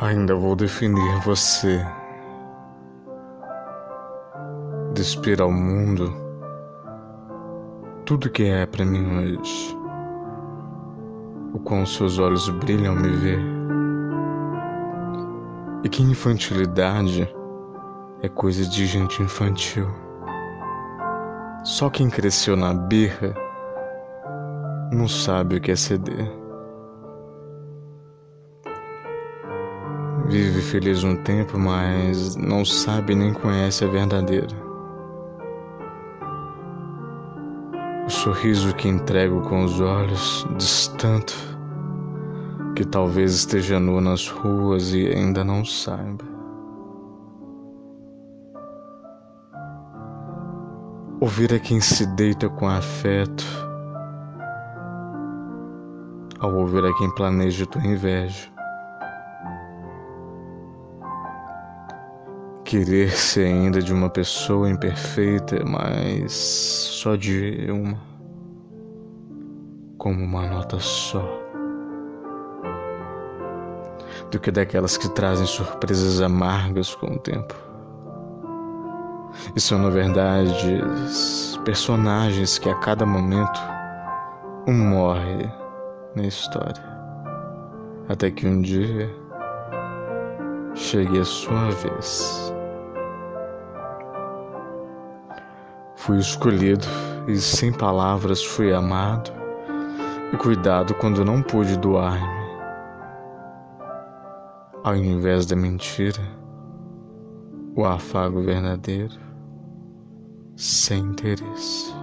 Ainda vou definir você. Despir ao mundo tudo que é para mim hoje. O quão seus olhos brilham me ver. E que infantilidade é coisa de gente infantil. Só quem cresceu na birra não sabe o que é ceder. Vive feliz um tempo, mas não sabe nem conhece a verdadeira. O sorriso que entrego com os olhos diz tanto que talvez esteja nu nas ruas e ainda não saiba. Ouvir a quem se deita com afeto, ao ouvir a quem planeja tua inveja. Querer-se ainda de uma pessoa imperfeita, mas só de uma, como uma nota só, do que daquelas que trazem surpresas amargas com o tempo. E são, na verdade, personagens que a cada momento um morre na história, até que um dia chegue a sua vez. Fui escolhido e sem palavras fui amado e cuidado quando não pude doar-me. Ao invés da mentira, o afago verdadeiro, sem interesse.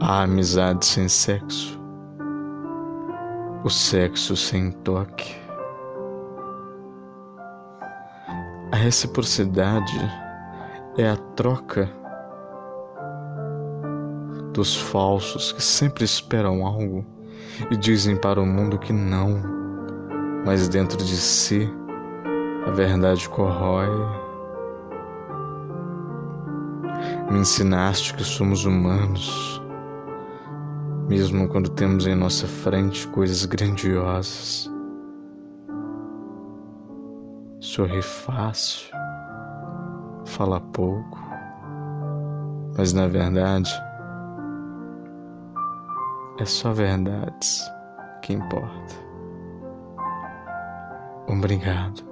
A amizade sem sexo, o sexo sem toque. A reciprocidade é a troca dos falsos que sempre esperam algo e dizem para o mundo que não, mas dentro de si a verdade corrói. Me ensinaste que somos humanos, mesmo quando temos em nossa frente coisas grandiosas. Sorri fácil, fala pouco, mas na verdade é só verdades que importa. Obrigado.